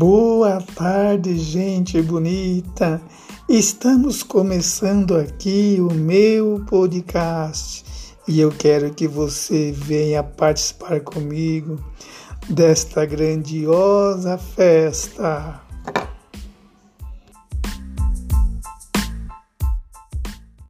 Boa tarde, gente bonita. Estamos começando aqui o meu podcast e eu quero que você venha participar comigo desta grandiosa festa.